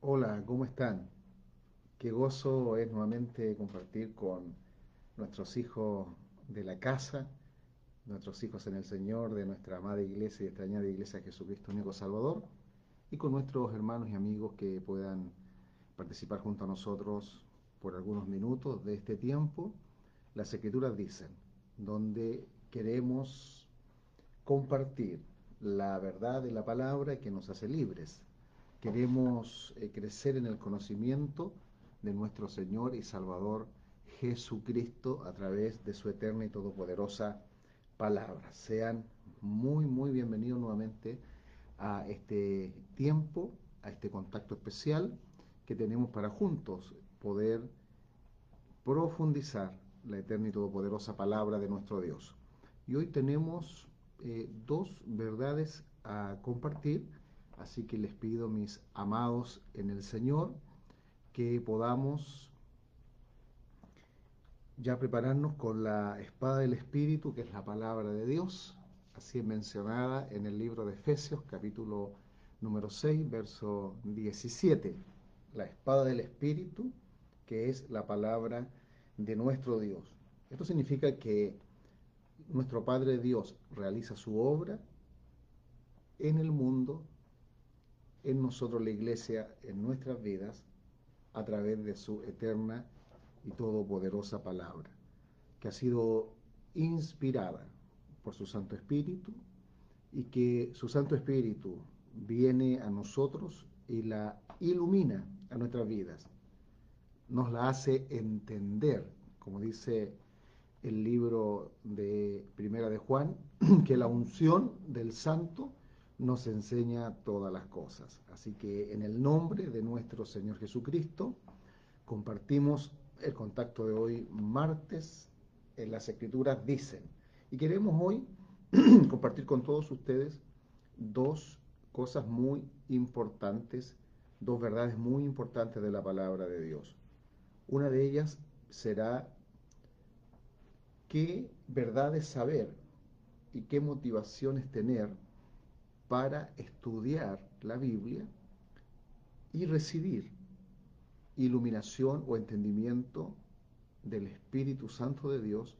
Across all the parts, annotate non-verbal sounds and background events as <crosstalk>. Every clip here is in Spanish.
Hola, ¿cómo están? Qué gozo es nuevamente compartir con nuestros hijos de la casa, nuestros hijos en el Señor, de nuestra amada iglesia y extrañada iglesia Jesucristo único Salvador, y con nuestros hermanos y amigos que puedan participar junto a nosotros por algunos minutos de este tiempo. Las escrituras dicen, donde queremos compartir la verdad de la palabra que nos hace libres Queremos eh, crecer en el conocimiento de nuestro Señor y Salvador Jesucristo a través de su eterna y todopoderosa palabra. Sean muy, muy bienvenidos nuevamente a este tiempo, a este contacto especial que tenemos para juntos poder profundizar la eterna y todopoderosa palabra de nuestro Dios. Y hoy tenemos eh, dos verdades a compartir Así que les pido, mis amados en el Señor, que podamos ya prepararnos con la espada del Espíritu, que es la palabra de Dios, así mencionada en el libro de Efesios, capítulo número 6, verso 17. La espada del Espíritu, que es la palabra de nuestro Dios. Esto significa que nuestro Padre Dios realiza su obra en el mundo en nosotros la iglesia, en nuestras vidas, a través de su eterna y todopoderosa palabra, que ha sido inspirada por su Santo Espíritu y que su Santo Espíritu viene a nosotros y la ilumina a nuestras vidas, nos la hace entender, como dice el libro de Primera de Juan, <clears throat> que la unción del Santo nos enseña todas las cosas. Así que en el nombre de nuestro Señor Jesucristo, compartimos el contacto de hoy, martes, en las Escrituras dicen. Y queremos hoy <clears throat> compartir con todos ustedes dos cosas muy importantes, dos verdades muy importantes de la palabra de Dios. Una de ellas será qué verdades saber y qué motivaciones tener para estudiar la Biblia y recibir iluminación o entendimiento del Espíritu Santo de Dios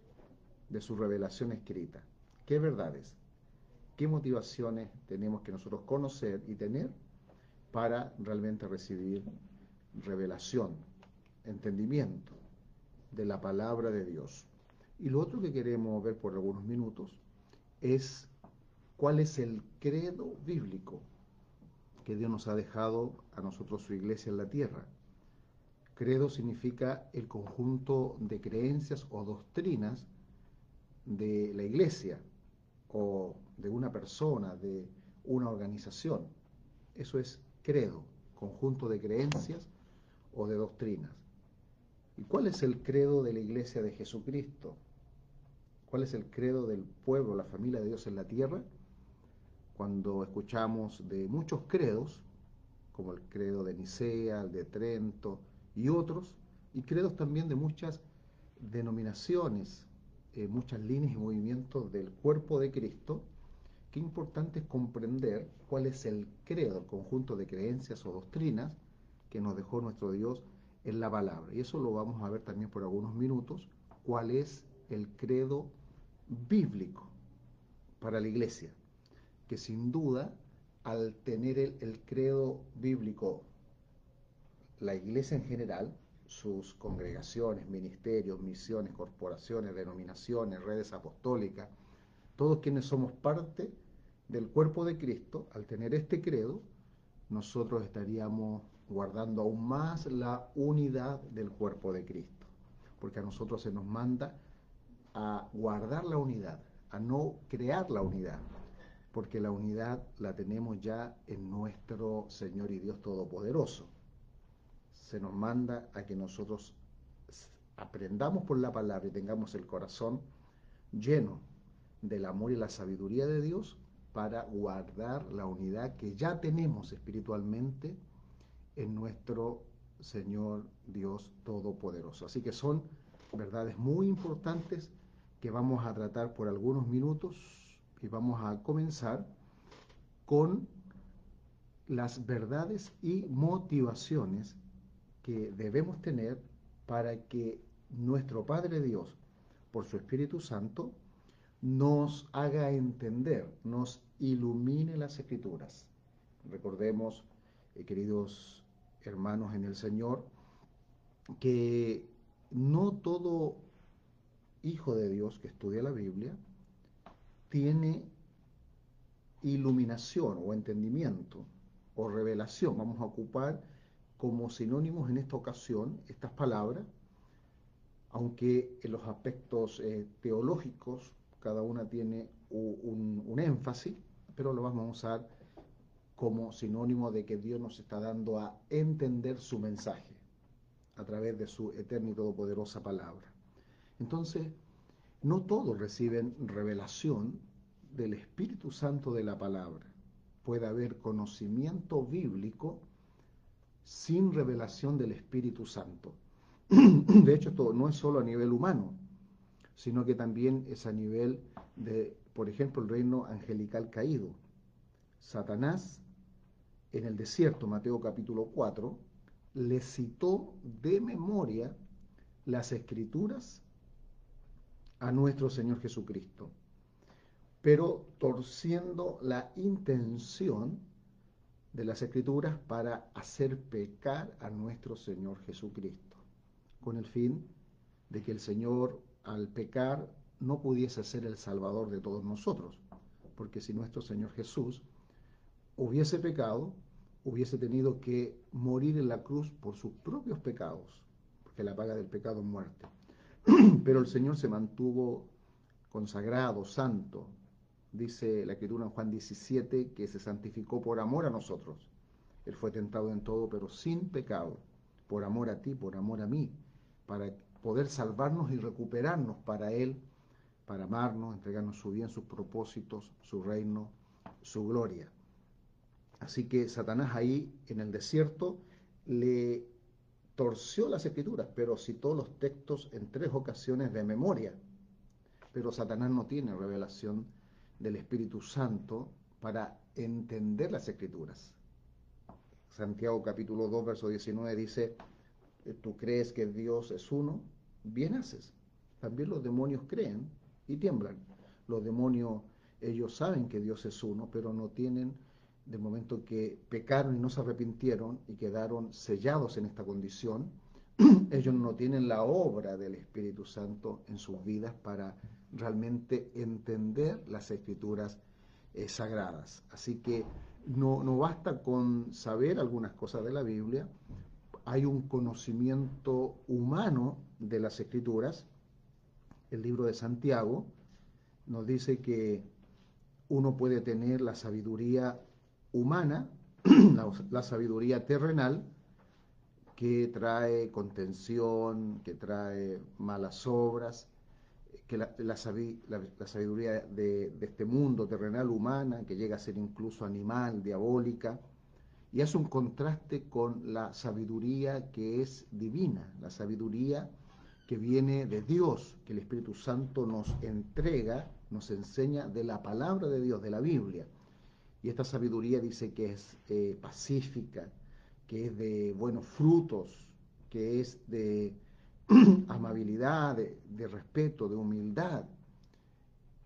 de su revelación escrita. ¿Qué verdades? ¿Qué motivaciones tenemos que nosotros conocer y tener para realmente recibir revelación, entendimiento de la palabra de Dios? Y lo otro que queremos ver por algunos minutos es cuál es el credo bíblico que Dios nos ha dejado a nosotros su iglesia en la tierra. Credo significa el conjunto de creencias o doctrinas de la iglesia o de una persona, de una organización. Eso es credo, conjunto de creencias o de doctrinas. ¿Y cuál es el credo de la iglesia de Jesucristo? ¿Cuál es el credo del pueblo, la familia de Dios en la tierra? Cuando escuchamos de muchos credos, como el credo de Nicea, el de Trento y otros, y credos también de muchas denominaciones, eh, muchas líneas y movimientos del cuerpo de Cristo, qué importante es comprender cuál es el credo, el conjunto de creencias o doctrinas que nos dejó nuestro Dios en la palabra. Y eso lo vamos a ver también por algunos minutos, cuál es el credo bíblico para la iglesia que sin duda, al tener el, credo bíblico, la iglesia en general, sus congregaciones, ministerios, misiones, corporaciones, denominaciones, redes apostólicas, todos quienes somos parte del cuerpo de Cristo, al tener este credo, nosotros estaríamos guardando aún más la unidad del cuerpo de Cristo, porque a nosotros se nos manda a guardar la unidad, a no crear la unidad, porque la unidad la tenemos ya en nuestro Señor y Dios Todopoderoso. Se nos manda a que nosotros aprendamos por la palabra y tengamos el corazón lleno del amor y la sabiduría de Dios para guardar la unidad que ya tenemos espiritualmente en nuestro Señor Dios Todopoderoso. Así que son verdades muy importantes que vamos a tratar por algunos minutos y vamos a comenzar con las verdades y motivaciones que debemos tener para que nuestro Padre Dios, por su Espíritu Santo, nos haga entender, nos ilumine las escrituras. Recordemos, eh, queridos hermanos en el Señor, que no todo hijo de Dios que estudia la Biblia tiene iluminación o entendimiento o revelación. Vamos a ocupar como sinónimos en esta ocasión estas palabras, aunque en los aspectos eh, teológicos cada una tiene un, énfasis, pero lo vamos a usar como sinónimo de que Dios nos está dando a entender su mensaje a través de su eterna y todopoderosa palabra. Entonces, no todos reciben revelación del Espíritu Santo de la palabra. Puede haber conocimiento bíblico sin revelación del Espíritu Santo. <clears throat> De hecho, esto no es solo a nivel humano, sino que también es a nivel de, por ejemplo, el reino angelical caído. Satanás, en el desierto, Mateo capítulo 4, le citó de memoria las escrituras a nuestro Señor Jesucristo, pero torciendo la intención de las escrituras para hacer pecar a nuestro Señor Jesucristo, con el fin de que el Señor al pecar no pudiese ser el Salvador de todos nosotros, porque si nuestro Señor Jesús hubiese pecado, hubiese tenido que morir en la cruz por sus propios pecados, porque la paga del pecado es muerte. <clears throat> Pero el Señor se mantuvo consagrado, santo. Dice la escritura en Juan 17 que se santificó por amor a nosotros. Él fue tentado en todo, pero sin pecado, por amor a ti, por amor a mí, para poder salvarnos y recuperarnos para Él, para amarnos, entregarnos su bien, sus propósitos, su reino, su gloria. Así que Satanás ahí en el desierto le torció las escrituras, pero citó los textos en tres ocasiones de memoria. Pero Satanás no tiene revelación del Espíritu Santo para entender las escrituras. Santiago capítulo 2, verso 19 dice, tú crees que Dios es uno, bien haces. También los demonios creen y tiemblan. Los demonios, ellos saben que Dios es uno, pero no tienen, de momento que pecaron y no se arrepintieron y quedaron sellados en esta condición, <clears throat> ellos no tienen la obra del Espíritu Santo en sus vidas para realmente entender las escrituras eh, sagradas. Así que no, no basta con saber algunas cosas de la Biblia, hay un conocimiento humano de las escrituras. El libro de Santiago nos dice que uno puede tener la sabiduría humana, <clears throat> la, sabiduría terrenal, que trae contención, que trae malas obras, que la, sabiduría de, de, este mundo terrenal humana, que llega a ser incluso animal, diabólica, y hace un contraste con la sabiduría que es divina, la sabiduría que viene de Dios, que el Espíritu Santo nos entrega, nos enseña de la palabra de Dios, de la Biblia. Y esta sabiduría dice que es eh, pacífica, que es de buenos frutos, que es de <clears throat> amabilidad, de respeto, de humildad.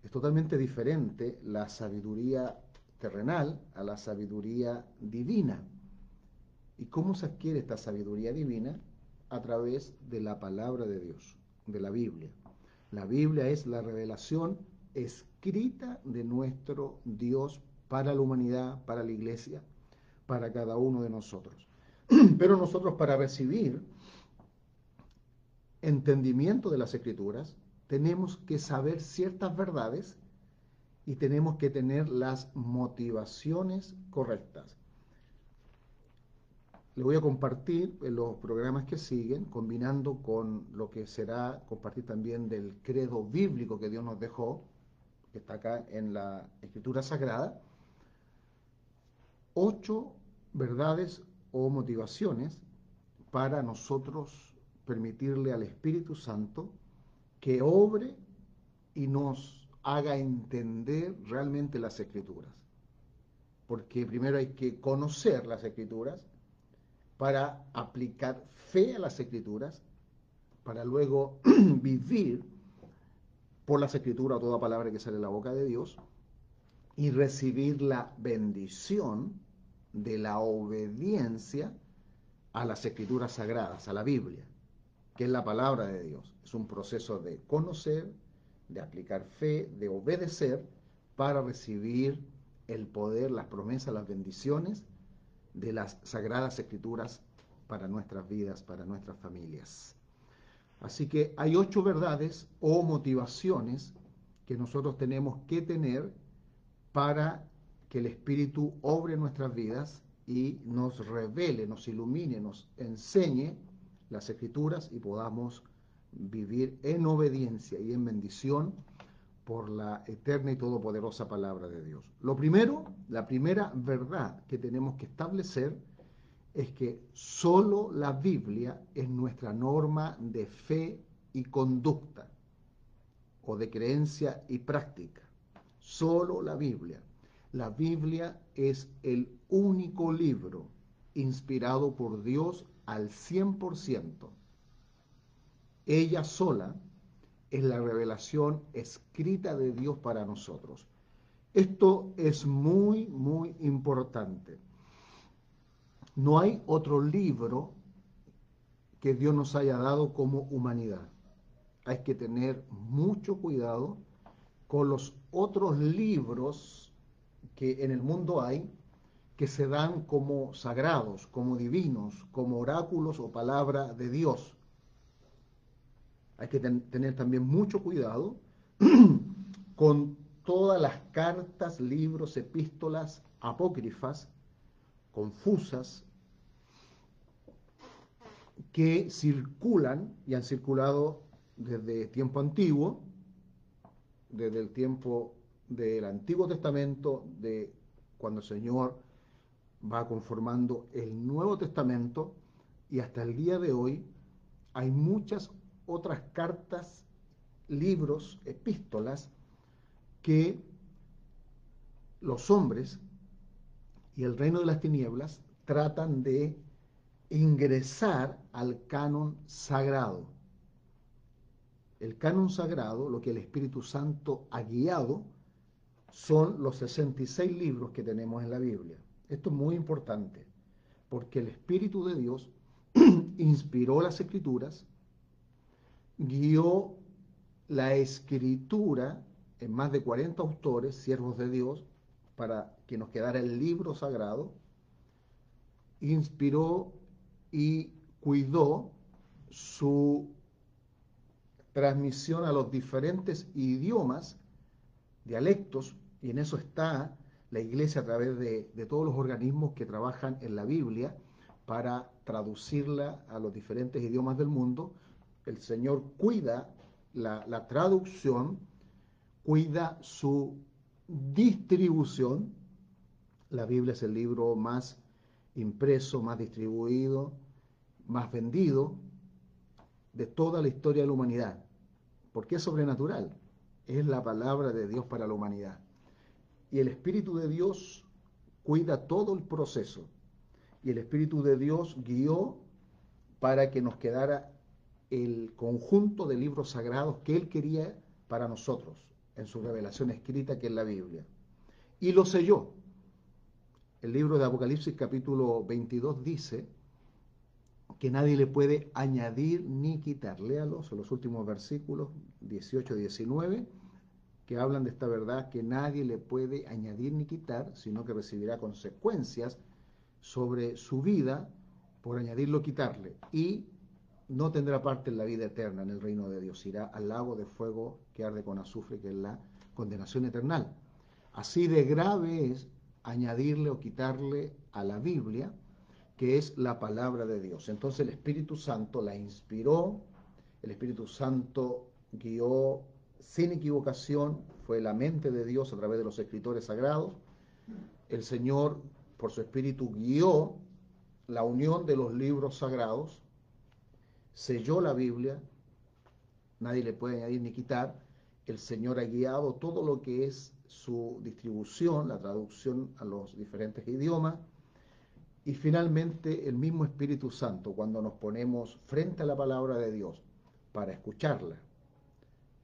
Es totalmente diferente la sabiduría terrenal a la sabiduría divina. ¿Y cómo se adquiere esta sabiduría divina? A través de la palabra de Dios, de la Biblia. La Biblia es la revelación escrita de nuestro Dios para la humanidad, para la iglesia, para cada uno de nosotros. <clears throat> Pero nosotros para recibir entendimiento de las escrituras, tenemos que saber ciertas verdades y tenemos que tener las motivaciones correctas. Le voy a compartir en los programas que siguen, combinando con lo que será compartir también del credo bíblico que Dios nos dejó, que está acá en la Escritura Sagrada, ocho verdades o motivaciones para nosotros permitirle al Espíritu Santo que obre y nos haga entender realmente las escrituras. porque primero hay que conocer las escrituras para aplicar fe a las escrituras, para luego <clears throat> vivir por las escrituras toda palabra que sale de la boca de Dios y recibir la bendición de la obediencia a las escrituras sagradas, a la Biblia, que es la palabra de Dios. Es un proceso de conocer, de aplicar fe, de obedecer para recibir el poder, las promesas, las bendiciones de las sagradas escrituras para nuestras vidas, para nuestras familias. Así que hay ocho verdades o motivaciones que nosotros tenemos que tener para que el Espíritu obre nuestras vidas y nos revele, nos ilumine, nos enseñe las escrituras y podamos vivir en obediencia y en bendición por la eterna y todopoderosa palabra de Dios. Lo primero, la primera verdad que tenemos que establecer es que solo la Biblia es nuestra norma de fe y conducta, o de creencia y práctica. Solo la Biblia. La Biblia es el único libro inspirado por Dios al 100%. Ella sola es la revelación escrita de Dios para nosotros. Esto es muy, muy importante. No hay otro libro que Dios nos haya dado como humanidad. Hay que tener mucho cuidado con los otros libros en el mundo hay que se dan como sagrados, como divinos, como oráculos o palabra de Dios. Hay que tener también mucho cuidado <clears throat> con todas las cartas, libros, epístolas apócrifas, confusas, que circulan y han circulado desde tiempo antiguo, desde el tiempo del Antiguo Testamento, de cuando el Señor va conformando el Nuevo Testamento, y hasta el día de hoy hay muchas otras cartas, libros, epístolas que los hombres y el reino de las tinieblas tratan de ingresar al canon sagrado. El canon sagrado, lo que el Espíritu Santo ha guiado, son los 66 libros que tenemos en la Biblia. Esto es muy importante, porque el Espíritu de Dios <clears throat> inspiró las escrituras, guió la escritura en más de 40 autores, siervos de Dios, para que nos quedara el libro sagrado, inspiró y cuidó su transmisión a los diferentes idiomas, dialectos, y en eso está la iglesia a través de, todos los organismos que trabajan en la Biblia para traducirla a los diferentes idiomas del mundo. El Señor cuida la, la traducción, cuida su distribución. La Biblia es el libro más impreso, más distribuido, más vendido de toda la historia de la humanidad. Porque es sobrenatural. Es la palabra de Dios para la humanidad y el Espíritu de Dios cuida todo el proceso. Y el Espíritu de Dios guió para que nos quedara el conjunto de libros sagrados que Él quería para nosotros en su revelación escrita que es la Biblia. Y lo selló. El libro de Apocalipsis capítulo 22 dice que nadie le puede añadir ni quitar. Léalo, son los últimos versículos 18 y 19 que hablan de esta verdad que nadie le puede añadir ni quitar, sino que recibirá consecuencias sobre su vida por añadirlo o quitarle. Y no tendrá parte en la vida eterna, en el reino de Dios. Irá al lago de fuego que arde con azufre, que es la condenación eterna. Así de grave es añadirle o quitarle a la Biblia, que es la palabra de Dios. Entonces el Espíritu Santo la inspiró, el Espíritu Santo guió sin equivocación, fue la mente de Dios a través de los escritores sagrados. El Señor, por su espíritu, guió la unión de los libros sagrados, selló la Biblia, nadie le puede añadir ni quitar. El Señor ha guiado todo lo que es su distribución, la traducción a los diferentes idiomas, y finalmente el mismo Espíritu Santo, cuando nos ponemos frente a la palabra de Dios para escucharla,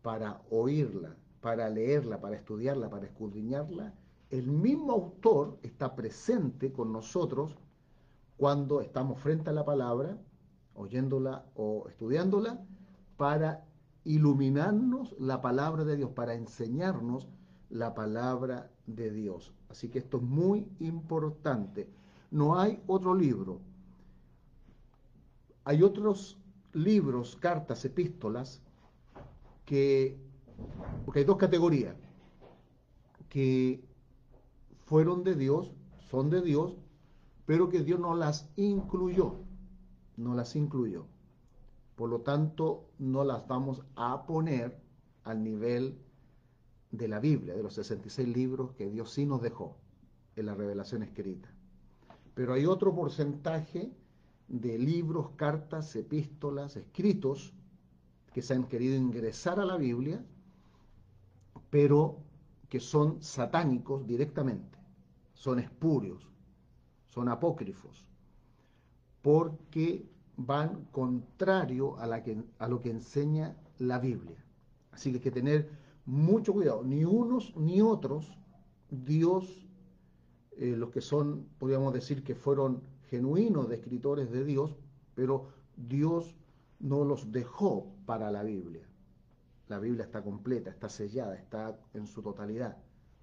para oírla, para leerla, para estudiarla, para escudriñarla, el mismo autor está presente con nosotros cuando estamos frente a la palabra, oyéndola o estudiándola, para iluminarnos la palabra de Dios, para enseñarnos la palabra de Dios. Así que esto es muy importante. No hay otro libro. Hay otros libros, cartas, epístolas, que, porque hay dos categorías, que fueron de Dios, son de Dios, pero que Dios no las incluyó, no las incluyó. Por lo tanto, no las vamos a poner al nivel de la Biblia, de los 66 libros que Dios sí nos dejó en la revelación escrita. Pero hay otro porcentaje de libros, cartas, epístolas, escritos que se han querido ingresar a la Biblia, pero que son satánicos directamente, son espurios, son apócrifos, porque van contrario a, lo que enseña la Biblia. Así que hay que tener mucho cuidado, ni unos ni otros, Dios, eh, los que son, podríamos decir que fueron genuinos de escritores de Dios, pero Dios no los dejó para la Biblia. La Biblia está completa, está sellada, está en su totalidad.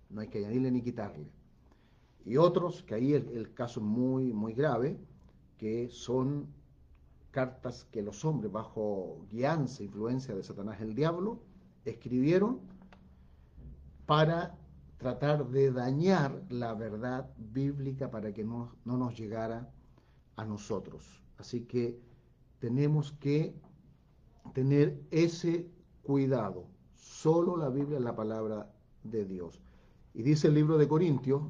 No hay que añadirle ni quitarle. Y otros, que ahí el, el caso es muy, muy grave, que son cartas que los hombres, bajo guianza, influencia de Satanás el diablo, escribieron para tratar de dañar la verdad bíblica para que no, no nos llegara a nosotros. Así que tenemos que tener ese cuidado. Solo la Biblia es la palabra de Dios. Y dice el libro de Corintios,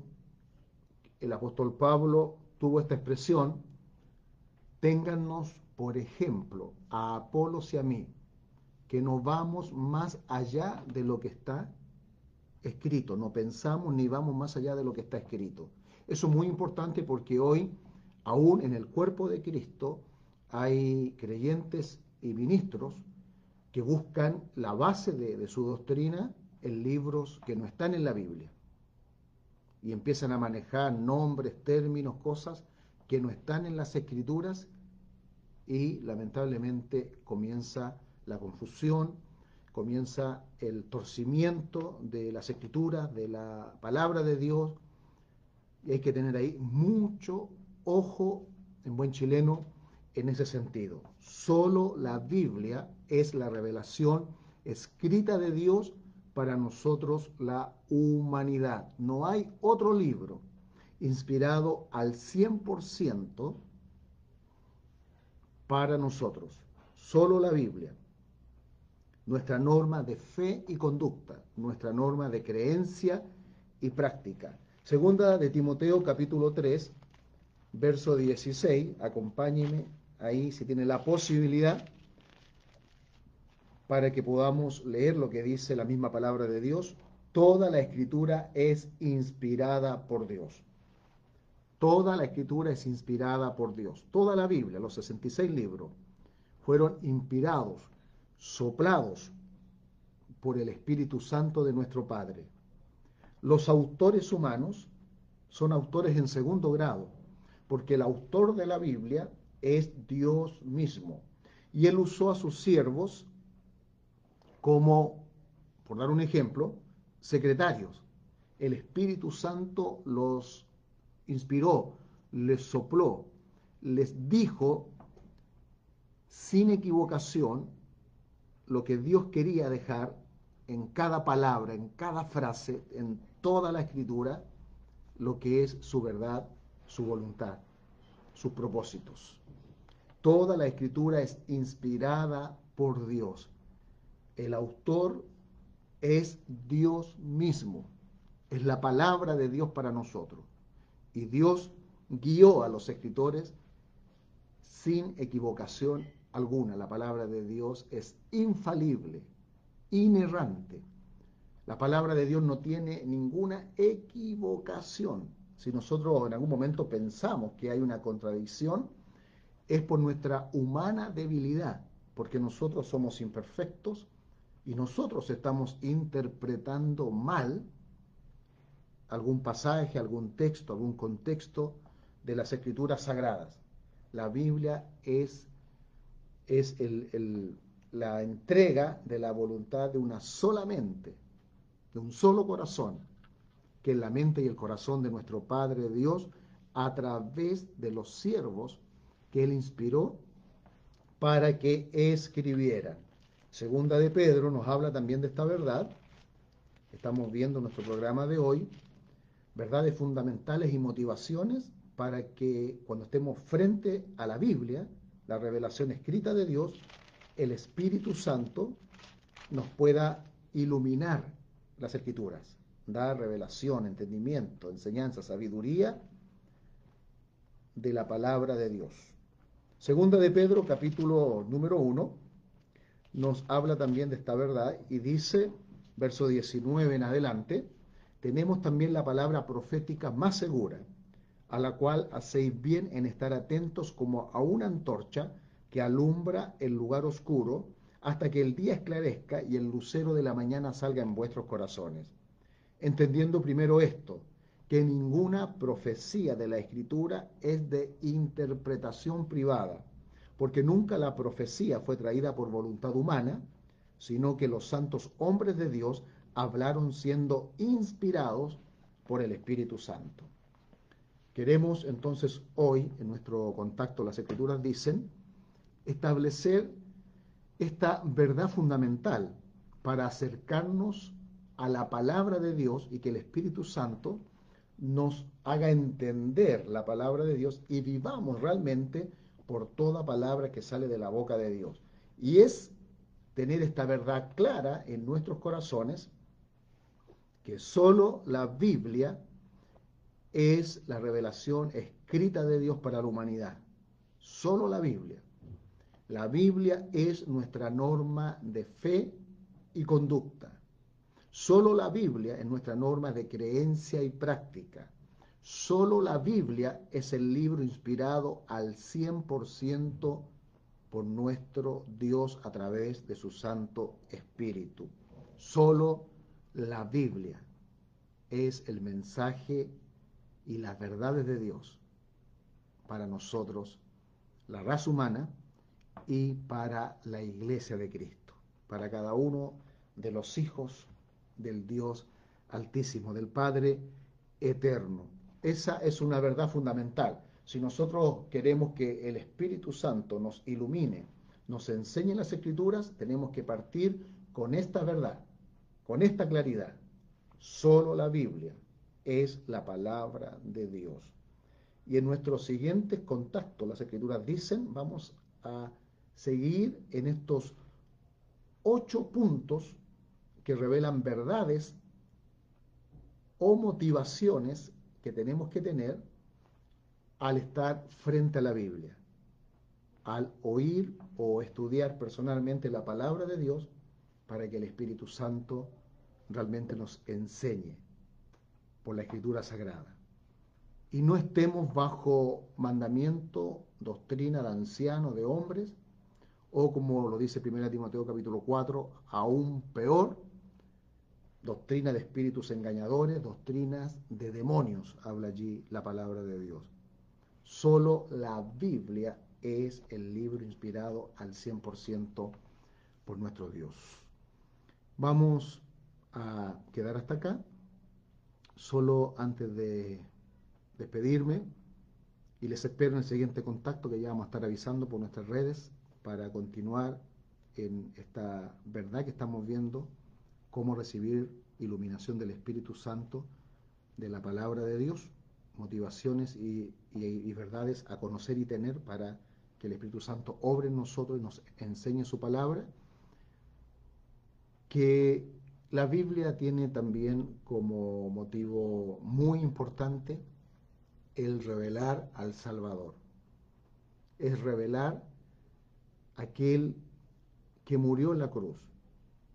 el apóstol Pablo tuvo esta expresión, téngannos por ejemplo a Apolos y a mí, que no vamos más allá de lo que está escrito, no pensamos ni vamos más allá de lo que está escrito. Eso es muy importante porque hoy, aún en el cuerpo de Cristo, hay creyentes y ministros que buscan la base de, su doctrina en libros que no están en la Biblia. Y empiezan a manejar nombres, términos, cosas que no están en las escrituras y lamentablemente comienza la confusión, comienza el torcimiento de las escrituras, de la palabra de Dios, y hay que tener ahí mucho ojo en buen chileno en ese sentido. Solo la Biblia es la revelación escrita de Dios para nosotros la humanidad. No hay otro libro inspirado al 100% para nosotros. Solo la Biblia nuestra norma de fe y conducta, nuestra norma de creencia y práctica. Segunda de Timoteo capítulo 3, verso 16, acompáñeme ahí si tiene la posibilidad para que podamos leer lo que dice la misma palabra de Dios. Toda la escritura es inspirada por Dios. Toda la escritura es inspirada por Dios. Toda la Biblia, los 66 libros, fueron inspirados soplados por el Espíritu Santo de nuestro Padre. Los autores humanos son autores en segundo grado, porque el autor de la Biblia es Dios mismo. Y él usó a sus siervos como, por dar un ejemplo, secretarios. El Espíritu Santo los inspiró, les sopló, les dijo sin equivocación lo que Dios quería dejar en cada palabra, en cada frase, en toda la escritura, lo que es su verdad, su voluntad, sus propósitos. Toda la escritura es inspirada por Dios. El autor es Dios mismo. Es la palabra de Dios para nosotros. Y Dios guió a los escritores sin equivocación alguna. La palabra de Dios es infalible, inerrante. La palabra de Dios no tiene ninguna equivocación. Si nosotros en algún momento pensamos que hay una contradicción, es por nuestra humana debilidad, porque nosotros somos imperfectos y nosotros estamos interpretando mal algún pasaje, algún texto, algún contexto de las escrituras sagradas. La Biblia es, es la entrega de la voluntad de una sola mente, de un solo corazón, que es la mente y el corazón de nuestro Padre Dios a través de los siervos que Él inspiró para que escribieran. Segunda de Pedro nos habla también de esta verdad. Estamos viendo nuestro programa de hoy, verdades fundamentales y motivaciones para que cuando estemos frente a la Biblia, la revelación escrita de Dios, el Espíritu Santo nos pueda iluminar las escrituras, dar revelación, entendimiento, enseñanza, sabiduría de la palabra de Dios. Segunda de Pedro, capítulo número 1, nos habla también de esta verdad y dice, verso 19 en adelante, tenemos también la palabra profética más segura, a la cual hacéis bien en estar atentos como a una antorcha que alumbra el lugar oscuro hasta que el día esclarezca y el lucero de la mañana salga en vuestros corazones. Entendiendo primero esto, que ninguna profecía de la Escritura es de interpretación privada porque nunca la profecía fue traída por voluntad humana, sino que los santos hombres de Dios hablaron siendo inspirados por el Espíritu Santo. Queremos entonces hoy, en nuestro contacto, las escrituras dicen, establecer esta verdad fundamental para acercarnos a la palabra de Dios y que el Espíritu Santo nos haga entender la palabra de Dios y vivamos realmente por toda palabra que sale de la boca de Dios. Y es tener esta verdad clara en nuestros corazones, que solo la Biblia es la revelación escrita de Dios para la humanidad. Solo la Biblia. La Biblia es nuestra norma de fe y conducta. Solo la Biblia es nuestra norma de creencia y práctica. Solo la Biblia es el libro inspirado al 100% por nuestro Dios a través de su Santo Espíritu. Solo la Biblia es el mensaje y las verdades de Dios para nosotros, la raza humana, y para la iglesia de Cristo, para cada uno de los hijos del Dios altísimo, del Padre eterno. Esa es una verdad fundamental. Si nosotros queremos que el Espíritu Santo nos ilumine, nos enseñe las escrituras, tenemos que partir con esta verdad, con esta claridad. Solo la Biblia es la palabra de Dios. Y en nuestros siguientes contactos, las escrituras dicen, vamos a seguir en estos ocho puntos que revelan verdades o motivaciones que tenemos que tener al estar frente a la Biblia, al oír o estudiar personalmente la palabra de Dios para que el Espíritu Santo realmente nos enseñe por la escritura sagrada. Y no estemos bajo mandamiento, doctrina de ancianos, de hombres, o como lo dice 1 Timoteo capítulo 4, aún peor, doctrina de espíritus engañadores, doctrinas de demonios, habla allí la palabra de Dios. Solo la Biblia es el libro inspirado al 100% por nuestro Dios. Vamos a quedar hasta acá. Solo antes de despedirme, y les espero en el siguiente contacto que ya vamos a estar avisando por nuestras redes para continuar en esta verdad que estamos viendo cómo recibir iluminación del Espíritu Santo, de la palabra de Dios, motivaciones y, verdades a conocer y tener para que el Espíritu Santo obre en nosotros y nos enseñe su palabra, que la Biblia tiene también como motivo muy importante el revelar al Salvador. Es revelar aquel que murió en la cruz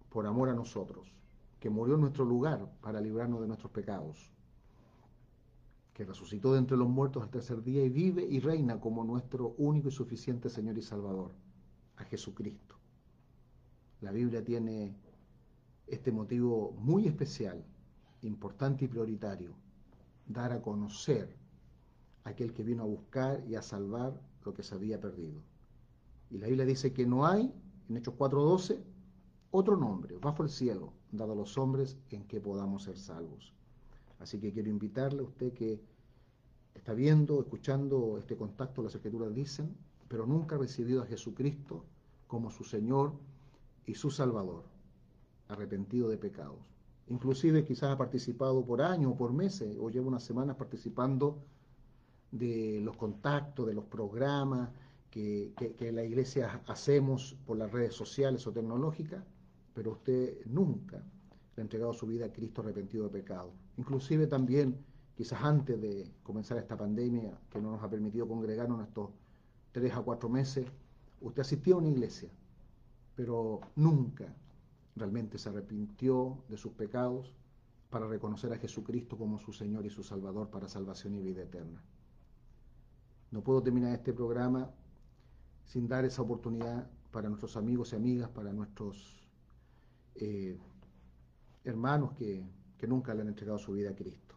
por amor a nosotros, que murió en nuestro lugar para librarnos de nuestros pecados, que resucitó de entre los muertos al tercer día y vive y reina como nuestro único y suficiente Señor y Salvador, a Jesucristo. La Biblia tiene este motivo muy especial, importante y prioritario, dar a conocer a aquel que vino a buscar y a salvar lo que se había perdido. Y la Biblia dice que no hay, en Hechos 4.12, otro nombre bajo el cielo dado a los hombres en que podamos ser salvos. Así que quiero invitarle a usted que está viendo, escuchando este contacto, las escrituras dicen, pero nunca ha recibido a Jesucristo como su Señor y su Salvador, arrepentido de pecados. Inclusive quizás ha participado por años o por meses, o lleva unas semanas participando de los contactos, de los programas que, que la iglesia hacemos por las redes sociales o tecnológicas, pero usted nunca le ha entregado su vida a Cristo arrepentido de pecado. Inclusive también, quizás antes de comenzar esta pandemia que no nos ha permitido congregarnos estos tres a cuatro meses, usted asistió a una iglesia, pero nunca realmente se arrepintió de sus pecados para reconocer a Jesucristo como su Señor y su Salvador para salvación y vida eterna. No puedo terminar este programa sin dar esa oportunidad para nuestros amigos y amigas, para nuestros eh, hermanos que, que nunca le han entregado su vida a Cristo.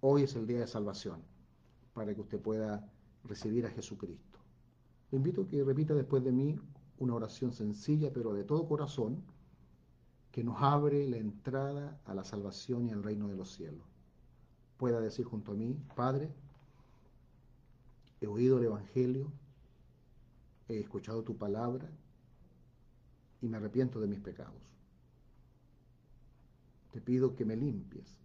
Hoy es el día de salvación para que usted pueda recibir a Jesucristo. Le invito a que repita después de mí una oración sencilla, pero de todo corazón, que nos abre la entrada a la salvación y al reino de los cielos. Pueda decir junto a mí, Padre, he oído el Evangelio, he escuchado tu palabra, y me arrepiento de mis pecados. Te pido que me limpies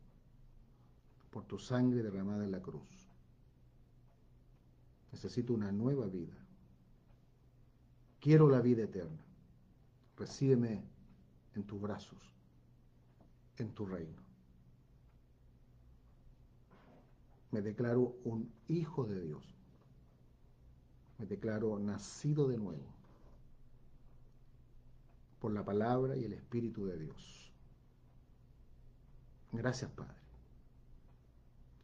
por tu sangre derramada en la cruz. Necesito una nueva vida. Quiero la vida eterna. Recíbeme en tus brazos, en tu reino. Me declaro un hijo de Dios. Me declaro nacido de nuevo por la palabra y el Espíritu de Dios. Gracias, Padre.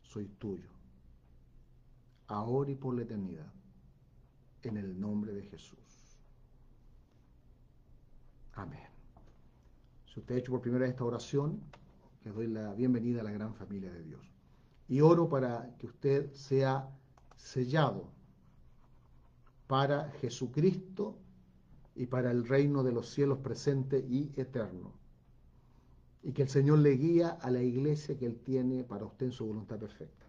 Soy tuyo, ahora y por la eternidad, en el nombre de Jesús. Amén. Si usted ha hecho por primera vez esta oración, le doy la bienvenida a la gran familia de Dios. Y oro para que usted sea sellado para Jesucristo y para el reino de los cielos presente y eterno. Y que el Señor le guía a la iglesia que Él tiene para usted en su voluntad perfecta.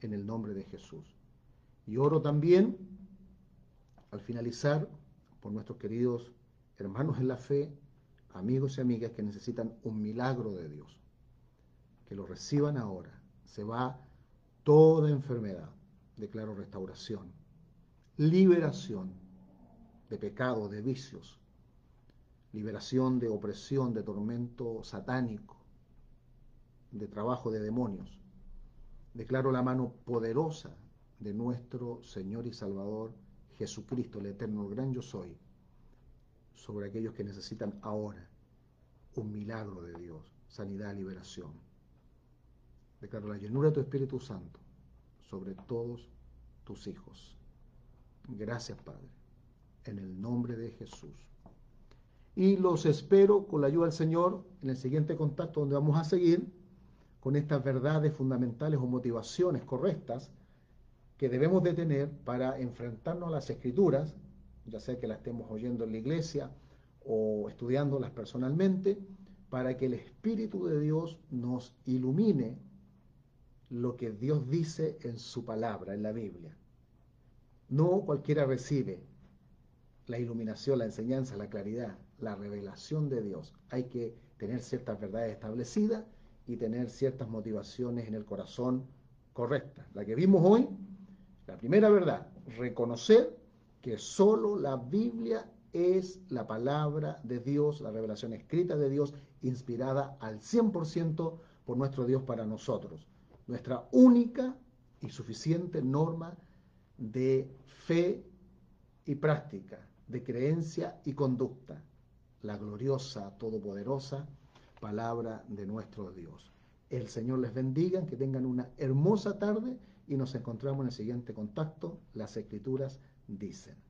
En el nombre de Jesús. Y oro también, al finalizar, por nuestros queridos hermanos en la fe, amigos y amigas que necesitan un milagro de Dios. Que lo reciban ahora. Se va toda enfermedad. Declaro restauración, liberación de pecado, de vicios, liberación de opresión, de tormento satánico, de trabajo de demonios. Declaro la mano poderosa de nuestro Señor y Salvador Jesucristo, el eterno, el gran yo soy, sobre aquellos que necesitan ahora un milagro de Dios, sanidad, liberación. Declaro la llenura de tu Espíritu Santo sobre todos tus hijos. Gracias, Padre en el nombre de Jesús. Y los espero con la ayuda del Señor en el siguiente contacto donde vamos a seguir con estas verdades fundamentales o motivaciones correctas que debemos de tener para enfrentarnos a las escrituras, ya sea que las estemos oyendo en la iglesia o estudiándolas personalmente, para que el Espíritu de Dios nos ilumine lo que Dios dice en su palabra, en la Biblia. No cualquiera recibe la iluminación, la enseñanza, la claridad, la revelación de Dios. Hay que tener ciertas verdades establecidas y tener ciertas motivaciones en el corazón correctas. La que vimos hoy, la primera verdad, reconocer que solo la Biblia es la palabra de Dios, la revelación escrita de Dios, inspirada al 100% por nuestro Dios para nosotros. Nuestra única y suficiente norma de fe y práctica de creencia y conducta. la gloriosa, todopoderosa palabra de nuestro Dios. El Señor les bendiga, que tengan una hermosa tarde y nos encontramos en el siguiente contacto. Las escrituras dicen.